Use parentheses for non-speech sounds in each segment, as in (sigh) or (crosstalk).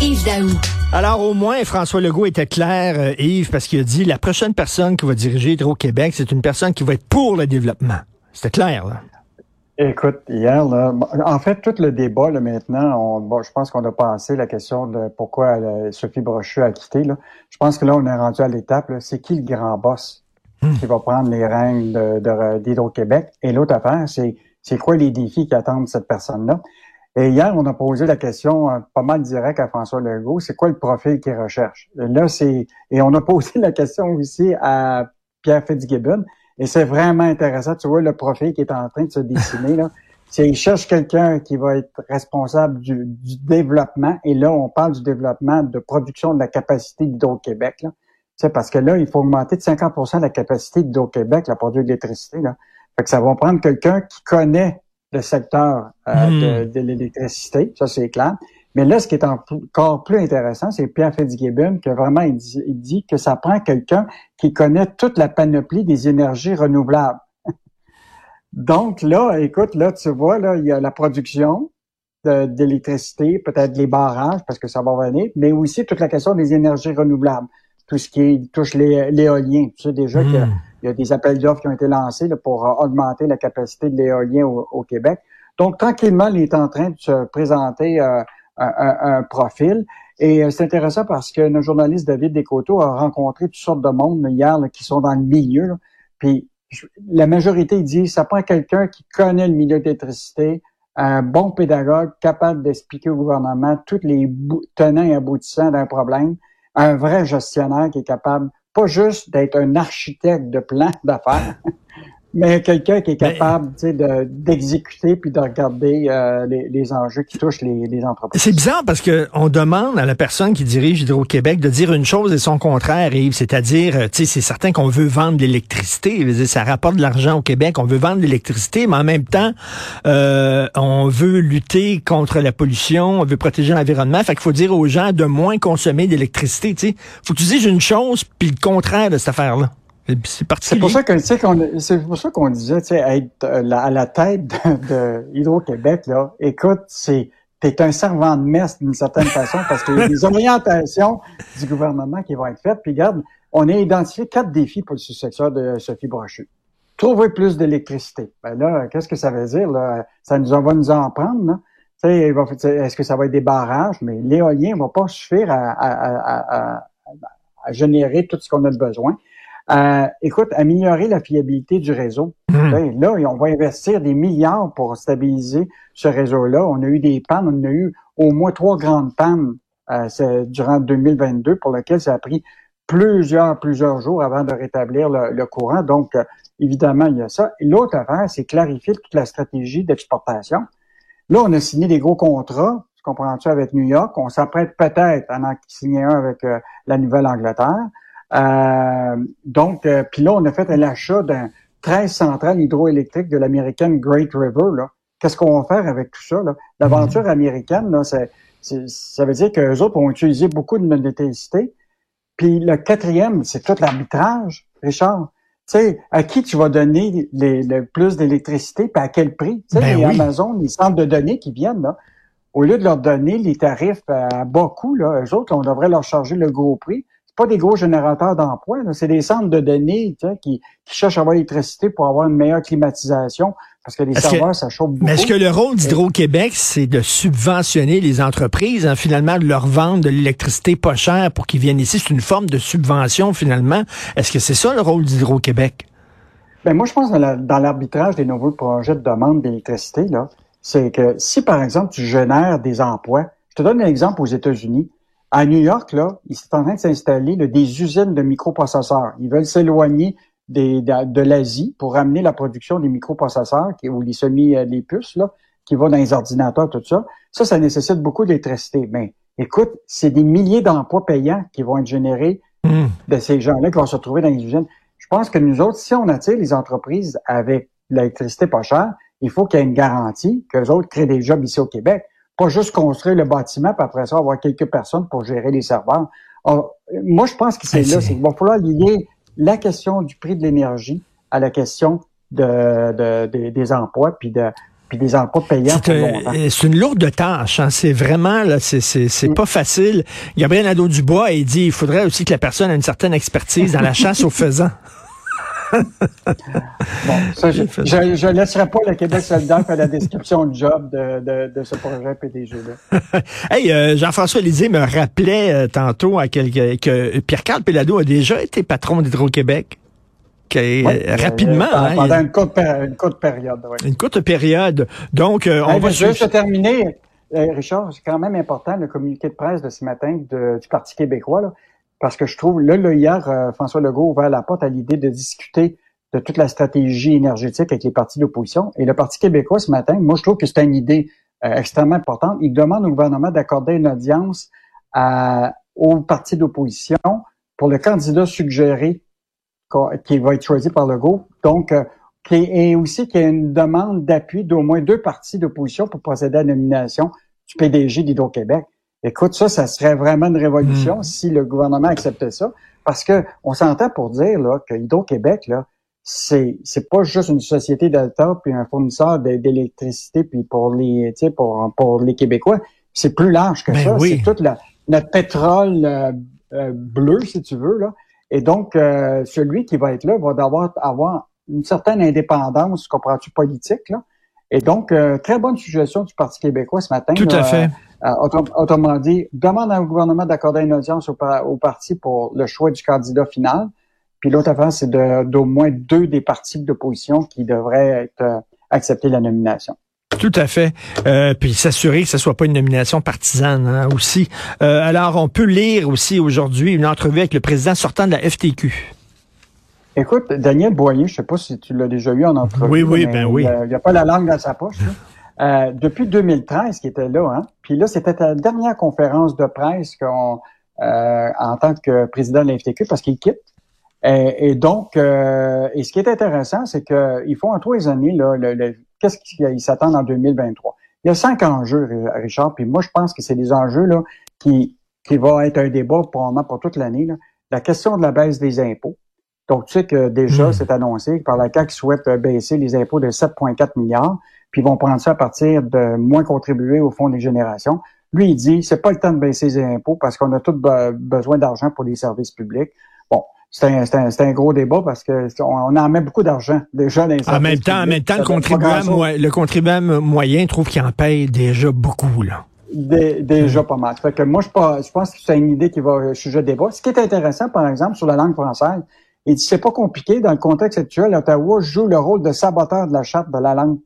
Yves Daou. Alors au moins, François Legault était clair, euh, Yves, parce qu'il a dit la prochaine personne qui va diriger Hydro-Québec, c'est une personne qui va être pour le développement. C'était clair, là. Écoute, hier, là, en fait, tout le débat, là, maintenant, on, bon, je pense qu'on a passé la question de pourquoi euh, Sophie Brochu a quitté. Là. Je pense que là, on est rendu à l'étape, là, c'est qui le grand boss qui va prendre les règnes de- de- d'Hydro-Québec? Et l'autre affaire, c'est c'est quoi les défis qui attendent cette personne-là? Et hier, on a posé la question euh, pas mal direct à François Legault, c'est quoi le profil qu'il recherche? Et là, c'est et on a (laughs) posé la question aussi à Pierre Fitzgibbon, et c'est vraiment intéressant. Tu vois le profil qui est en train de se dessiner là. (laughs) C'est il cherche quelqu'un qui va être responsable du, du développement. Et là, on parle du développement de production de la capacité d'Hydro-Québec. Sais, parce que là, il faut augmenter de 50% la capacité d'Hydro-Québec, la l'électricité. Là. Fait que ça va prendre quelqu'un qui connaît le secteur euh, Hmm. de, de l'électricité, ça c'est clair. Mais là, ce qui est encore plus intéressant, c'est Pierre Fitzgibbon qui vraiment il dit, il dit que ça prend quelqu'un qui connaît toute la panoplie des énergies renouvelables. (laughs) Donc là, écoute, là, tu vois, là, il y a la production de- d'électricité, peut-être les barrages, parce que ça va venir, mais aussi toute la question des énergies renouvelables. Tout ce qui touche l'éolien. Tu sais déjà qu'il y a- Hmm. y a des appels d'offres qui ont été lancés là, pour euh, augmenter la capacité de l'éolien au, au Québec. Donc, tranquillement, il est en train de se présenter euh, un, un- un profil. Et euh, c'est intéressant parce que notre journaliste David Descoteaux a rencontré toutes sortes de monde hier là, qui sont dans le milieu. là. Puis je- la majorité dit ça prend quelqu'un qui connaît le milieu d'électricité, un bon pédagogue capable d'expliquer au gouvernement tous les tenants et aboutissants d'un problème, un vrai gestionnaire qui est capable pas juste d'être un architecte de plan d'affaires, (laughs) mais quelqu'un qui est capable tu sais, de- d'exécuter puis de regarder euh, les, les enjeux qui touchent les, les entreprises. C'est bizarre parce que on demande à la personne qui dirige Hydro-Québec de dire une chose et son contraire, Yves. C'est-à-dire, euh, tu sais, c'est certain qu'on veut vendre de l'électricité. Ça rapporte de l'argent au Québec. On veut vendre de l'électricité, mais en même temps, euh, on veut lutter contre la pollution, on veut protéger l'environnement. Fait qu'il faut dire aux gens de moins consommer d'électricité. Tu sais, faut que tu dises une chose puis le contraire de cette affaire-là. C'est pour ça que tu sais qu'on c'est pour ça qu'on disait tu sais être euh, à la tête de, de Hydro-Québec là. Écoute, c'est t'es un servant de messe d'une certaine façon parce qu'il y a des (laughs) orientations du gouvernement qui vont être faites. Puis regarde, on a identifié quatre défis pour le successeur de Sophie Brochu. Trouver plus d'électricité. Ben là, qu'est-ce que ça veut dire là? Ça nous en va nous en prendre là. Est-ce que ça va être des barrages? Mais l'éolien va pas suffire à, à, à, à- à générer tout ce qu'on a de besoin. Euh, écoute, améliorer la fiabilité du réseau. Hmm. Ben, Là, on va investir des milliards pour stabiliser ce réseau-là. On a eu des pannes, on a eu au moins trois grandes pannes euh, durant 2022 pour lesquelles ça a pris plusieurs, plusieurs jours avant de rétablir le, le courant. Donc, euh, évidemment, il y a ça. L'autre affaire, c'est clarifier toute la stratégie d'exportation. Là, on a signé des gros contrats, tu comprends-tu, avec New York. On s'apprête peut-être à en signer un avec euh, la Nouvelle-Angleterre. Euh, donc, euh, puis là, on a fait l'achat d'un 13 centrales hydroélectriques de l'américaine Great River. Qu'est-ce qu'on va faire avec tout ça? là? L'aventure américaine, là, ça veut dire qu'eux autres vont utiliser beaucoup de notre électricité. Puis le quatrième, c'est tout l'arbitrage, Richard. Tu sais, à qui tu vas donner les- le plus d'électricité, puis à quel prix? Tu sais, Ben les oui. Amazon, les centres de données qui viennent, là, au lieu de leur donner les tarifs à bas coût, là, eux autres, on devrait leur charger le gros prix. Pas des gros générateurs d'emploi, là, c'est des centres de données qui, qui cherchent à avoir l'électricité pour avoir une meilleure climatisation, parce que les Est-ce que- serveurs, ça chauffe beaucoup. Mais est-ce que le rôle d'Hydro-Québec, c'est de subventionner les entreprises, hein, finalement, de leur vendre de l'électricité pas chère pour qu'ils viennent ici? C'est une forme de subvention, finalement. Est-ce que c'est ça le rôle d'Hydro-Québec? Ben moi, je pense dans la- dans l'arbitrage des nouveaux projets de demande d'électricité, là, c'est que si, par exemple, tu génères des emplois, je te donne un exemple aux États-Unis. À New York, là, ils sont en train de s'installer des usines de microprocesseurs. Ils veulent s'éloigner des, de, de l'Asie pour amener la production des microprocesseurs qui, ou les semi, euh, les puces, là, qui vont dans les ordinateurs, tout ça. Ça, ça nécessite beaucoup d'électricité. Mais écoute, c'est des milliers d'emplois payants qui vont être générés Hmm. de ces gens-là qui vont se retrouver dans les usines. je pense que nous autres, si on attire les entreprises avec l'électricité pas chère, il faut qu'il y ait une garantie que les autres créent des jobs ici au Québec. Pas juste construire le bâtiment, puis après ça, avoir quelques personnes pour gérer les serveurs. moi, je pense que c'est là, c'est qu'il va falloir lier la question du prix de l'énergie à la question de, des emplois, puis de puis des emplois payants. C'est une lourde tâche. Hein. C'est vraiment là, c'est c'est mm. pas facile. Gabriel Nadeau-Dubois il dit il faudrait aussi que la personne ait une certaine expertise dans la chasse aux faisans. (laughs) (laughs) bon, ça, je, je, laisserai pas le Québec solidaire faire la description de job de, de, de ce projet PDG-là. (laughs) hey, euh, Jean-François Lisée me rappelait euh, tantôt à quelqu'un que Pierre-Carl Pelado a déjà été patron d'Hydro-Québec. Euh, rapidement. Hein, pendant une, courte, une, courte, période. Une courte période. Donc, on va juste terminer. Richard, c'est quand même important le communiqué de presse de ce matin du Parti québécois. Là. Parce que je trouve, là, là hier, euh, François Legault a ouvert la porte à l'idée de discuter de toute la stratégie énergétique avec les partis d'opposition. Et le Parti québécois, ce matin, moi, je trouve que c'est une idée euh, extrêmement importante. Il demande au gouvernement d'accorder une audience à, aux partis d'opposition pour le candidat suggéré qui va être choisi par Legault. Donc, euh, est, aussi qu'il y a une demande d'appui d'au moins deux partis d'opposition pour procéder à la nomination du PDG d'Hydro-Québec. Écoute, ça, ça serait vraiment une révolution hmm. si le gouvernement acceptait ça. Parce que on s'entend pour dire là, que Hydro-Québec, là, c'est c'est pas juste une société d'Alta puis un fournisseur d'électricité puis pour les pour pour les Québécois. C'est plus large que ben ça. c'est tout notre pétrole euh, euh, bleu si tu veux là. Et donc euh, celui qui va être là va devoir avoir une certaine indépendance comprends-tu politique là. Et donc très bonne suggestion du Parti québécois ce matin tout à fait euh, autrement dit, demande au gouvernement d'accorder une audience au, parti pour le choix du candidat final. Puis l'autre affaire, c'est d'au moins deux des partis d'opposition qui devraient être, euh, accepter la nomination. Tout à fait. Euh, puis s'assurer que ce soit pas une nomination partisane hein, aussi. alors, on peut lire aussi aujourd'hui une entrevue avec le président sortant de la FTQ. Écoute, Daniel Boyer, je sais pas si tu l'as déjà eu en entrevue. Oui, oui, ben oui. Il n'y a, pas la langue dans sa poche. Euh, depuis 2013 qui était là, hein? Puis là, c'était la dernière conférence de presse qu'on, euh, en tant que président de l'FTQ, parce qu'il quitte. Et, donc, euh, et ce qui est intéressant, c'est qu'ils font en trois années, là, le, qu'est-ce qu'ils s'attendent en 2023? Il y a cinq enjeux, Richard, puis moi, je pense que c'est des enjeux là, qui, qui vont être un débat probablement pour toute l'année. La question de la baisse des impôts. Donc, tu sais que déjà, hmm. c'est annoncé par la CAQ souhaite baisser les impôts de 7,4 milliards puis ils vont prendre ça à partir de moins contribuer au fonds des générations. Lui, il dit, c'est pas le temps de baisser les impôts parce qu'on a tous besoin d'argent pour les services publics. Bon, c'est un, un, gros débat parce que on, en met beaucoup d'argent déjà dans les En même temps, en même temps, le contribuable, le contribuable moyen trouve qu'il en paye déjà beaucoup, là. déjà pas mal. Fait que moi, je, je pense que c'est une idée qui va sujet de débat. Ce qui est intéressant, par exemple, sur la langue française, il dit c'est pas compliqué. Dans le contexte actuel, Ottawa joue le rôle de saboteur de la charte de la langue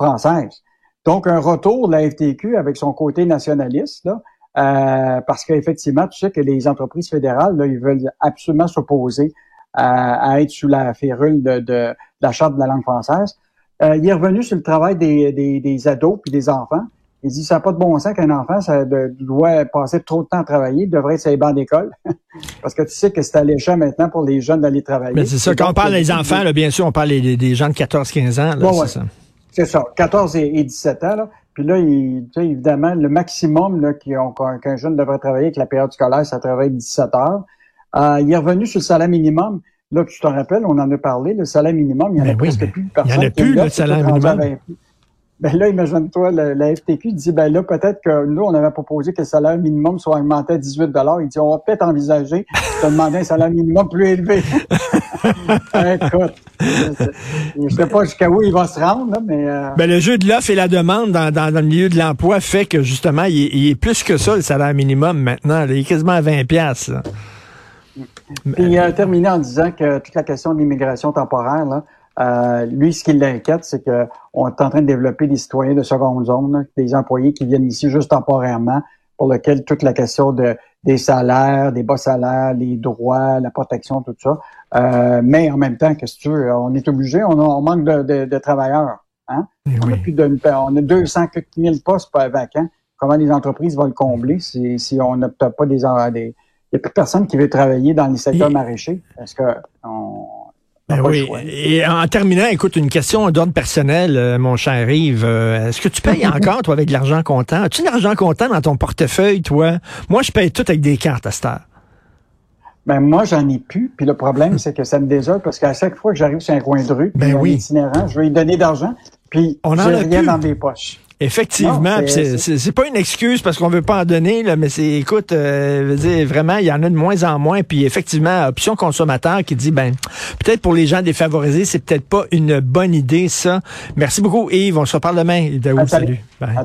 française. Donc, un retour de la FTQ avec son côté nationaliste, là, euh, parce qu'effectivement, tu sais que les entreprises fédérales, là, ils veulent absolument s'opposer à, être sous la férule de, de, la charte de la langue française. Euh, il est revenu sur le travail des, des, des ados puis des enfants. Il dit, ça n'a pas de bon sens qu'un enfant ça doit passer trop de temps à travailler, il devrait être sur les bancs d'école. (laughs) Parce que tu sais que c'est alléchant maintenant pour les jeunes d'aller travailler. Mais c'est ça, quand on parle des enfants, là, bien sûr, on parle des, gens de 14-15 ans. Là, c'est ça. C'est ça, 14 et, 17 ans. Là. Puis là, il, évidemment, le maximum qu'un jeune devrait travailler avec la période scolaire, ça travaille 17 heures. Euh, il est revenu sur le salaire minimum. Là, tu te rappelles, on en a parlé, le salaire minimum, il n'y en a ben presque plus. Personne il n'y en a plus, le salaire minimum. Ben là, imagine-toi, la, FTQ dit, ben là, peut-être que nous, on avait proposé que le salaire minimum soit augmenté à 18 Il dit, on va peut-être envisager de demander un salaire minimum plus élevé. (laughs) Écoute, je sais pas jusqu'à où il va se rendre, mais... Euh... Ben, le jeu de l'offre et la demande dans, dans, le milieu de l'emploi fait que, justement, il est, plus que ça, le salaire minimum, maintenant. il est quasiment à 20 pièces. Puis, il a terminé en disant que toute la question de l'immigration temporaire, là, euh, lui, ce qui l'inquiète, c'est qu'on est en train de développer des citoyens de seconde zone, des employés qui viennent ici juste temporairement, pour lequel toute la question de, des salaires, des bas salaires, les droits, la protection, tout ça. Euh, mais en même temps, qu'est-ce que tu veux, on est obligé, on, manque de, travailleurs. Hein? Eh on, a plus de, on a 200 000 postes vacants. Comment les entreprises vont le combler si, si on n'a pas des... des il n'y a plus personne qui veut travailler dans les secteurs maraîchers? Parce que On Ben oui. Et en terminant, écoute, une question d'ordre personnel, euh, mon cher Yves. Euh, Est-ce que tu payes (laughs) encore, toi, avec de l'argent comptant? As-tu de l'argent comptant dans ton portefeuille, toi? Moi, je paye tout avec des cartes à cette heure. Ben moi, j'en ai plus. Puis le problème, c'est que ça me désole parce qu'à chaque fois que j'arrive sur un coin de rue, Ben un oui. itinérant, je vais lui donner d'argent, puis j'ai a rien dans mes poches. Effectivement, c'est- pas une excuse parce qu'on veut pas en donner, là, mais c'est, écoute, euh, je veux dire, vraiment, il y en a de moins en moins. Puis effectivement, option consommateur qui dit, ben, peut-être pour les gens défavorisés, c'est peut-être pas une bonne idée, ça. Merci beaucoup, Yves. On se reparle demain. Ah, salut. salut. Bye.